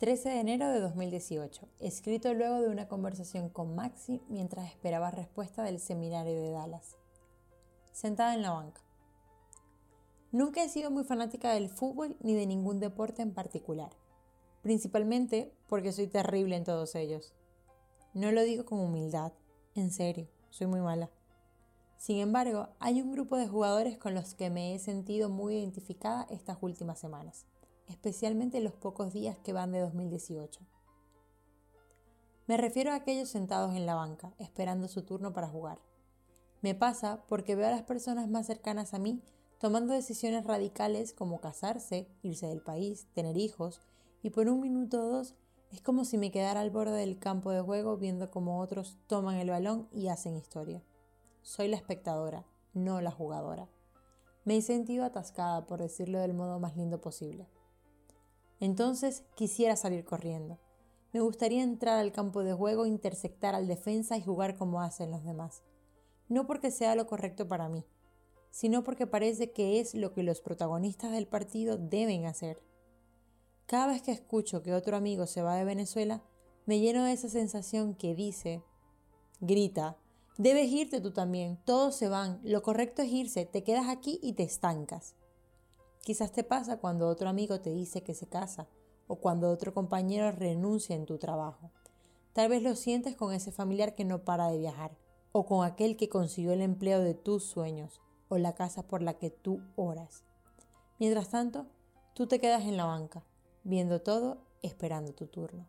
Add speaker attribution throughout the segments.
Speaker 1: 13 de enero de 2018, escrito luego de una conversación con Maxi mientras esperaba respuesta del seminario de Dallas. Sentada en la banca. Nunca he sido muy fanática del fútbol ni de ningún deporte en particular, principalmente porque soy terrible en todos ellos. No lo digo con humildad, en serio, soy muy mala. Sin embargo, hay un grupo de jugadores con los que me he sentido muy identificada estas últimas semanas especialmente los pocos días que van de 2018. Me refiero a aquellos sentados en la banca, esperando su turno para jugar. Me pasa porque veo a las personas más cercanas a mí tomando decisiones radicales como casarse, irse del país, tener hijos, y por un minuto o dos es como si me quedara al borde del campo de juego viendo cómo otros toman el balón y hacen historia. Soy la espectadora, no la jugadora. Me he sentido atascada, por decirlo del modo más lindo posible. Entonces quisiera salir corriendo. Me gustaría entrar al campo de juego, intersectar al defensa y jugar como hacen los demás. No porque sea lo correcto para mí, sino porque parece que es lo que los protagonistas del partido deben hacer. Cada vez que escucho que otro amigo se va de Venezuela, me lleno de esa sensación que dice, grita, debes irte tú también, todos se van, lo correcto es irse, te quedas aquí y te estancas. Quizás te pasa cuando otro amigo te dice que se casa o cuando otro compañero renuncia en tu trabajo. Tal vez lo sientes con ese familiar que no para de viajar o con aquel que consiguió el empleo de tus sueños o la casa por la que tú oras. Mientras tanto, tú te quedas en la banca, viendo todo, esperando tu turno.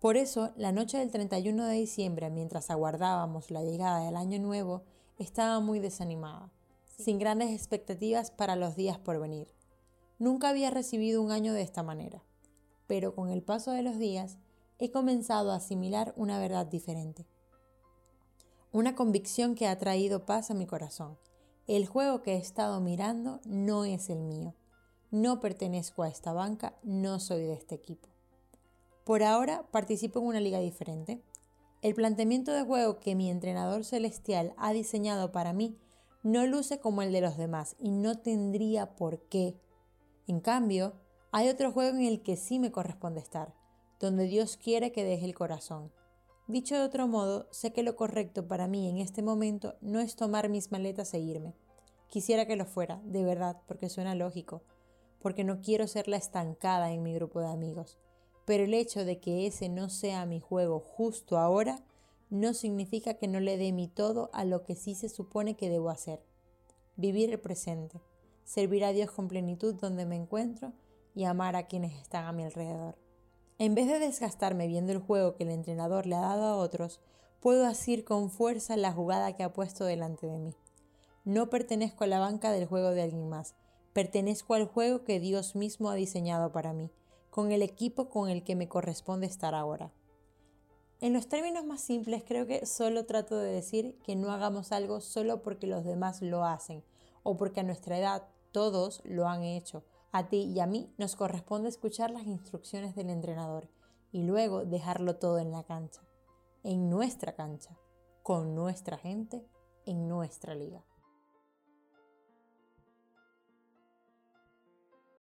Speaker 1: Por eso, la noche del 31 de diciembre, mientras aguardábamos la llegada del año nuevo, estaba muy desanimada sin grandes expectativas para los días por venir. Nunca había recibido un año de esta manera, pero con el paso de los días he comenzado a asimilar una verdad diferente. Una convicción que ha traído paz a mi corazón. El juego que he estado mirando no es el mío. No pertenezco a esta banca, no soy de este equipo. Por ahora participo en una liga diferente. El planteamiento de juego que mi entrenador celestial ha diseñado para mí no luce como el de los demás y no tendría por qué. En cambio, hay otro juego en el que sí me corresponde estar, donde Dios quiere que deje el corazón. Dicho de otro modo, sé que lo correcto para mí en este momento no es tomar mis maletas e irme. Quisiera que lo fuera, de verdad, porque suena lógico, porque no quiero ser la estancada en mi grupo de amigos. Pero el hecho de que ese no sea mi juego justo ahora no significa que no le dé mi todo a lo que sí se supone que debo hacer. Vivir el presente, servir a Dios con plenitud donde me encuentro y amar a quienes están a mi alrededor. En vez de desgastarme viendo el juego que el entrenador le ha dado a otros, puedo asir con fuerza la jugada que ha puesto delante de mí. No pertenezco a la banca del juego de alguien más, pertenezco al juego que Dios mismo ha diseñado para mí, con el equipo con el que me corresponde estar ahora. En los términos más simples creo que solo trato de decir que no hagamos algo solo porque los demás lo hacen o porque a nuestra edad todos lo han hecho. A ti y a mí nos corresponde escuchar las instrucciones del entrenador y luego dejarlo todo en la cancha, en nuestra cancha, con nuestra gente, en nuestra liga.